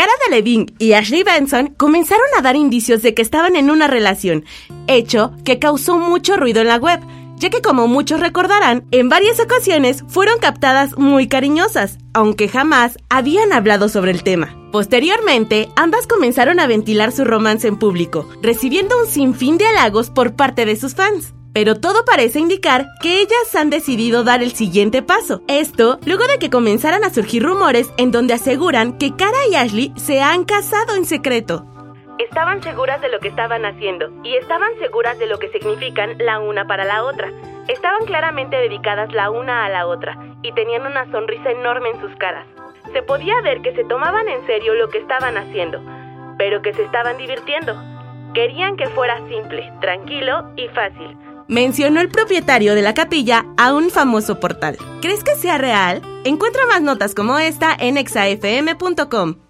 Cara Delevingne y Ashley Benson comenzaron a dar indicios de que estaban en una relación, hecho que causó mucho ruido en la web, ya que como muchos recordarán, en varias ocasiones fueron captadas muy cariñosas, aunque jamás habían hablado sobre el tema. Posteriormente, ambas comenzaron a ventilar su romance en público, recibiendo un sinfín de halagos por parte de sus fans. Pero todo parece indicar que ellas han decidido dar el siguiente paso. Esto luego de que comenzaran a surgir rumores en donde aseguran que Cara y Ashley se han casado en secreto. Estaban seguras de lo que estaban haciendo y estaban seguras de lo que significan la una para la otra. Estaban claramente dedicadas la una a la otra y tenían una sonrisa enorme en sus caras. Se podía ver que se tomaban en serio lo que estaban haciendo, pero que se estaban divirtiendo. Querían que fuera simple, tranquilo y fácil mencionó el propietario de la capilla a un famoso portal. ¿Crees que sea real? Encuentra más notas como esta en exafm.com.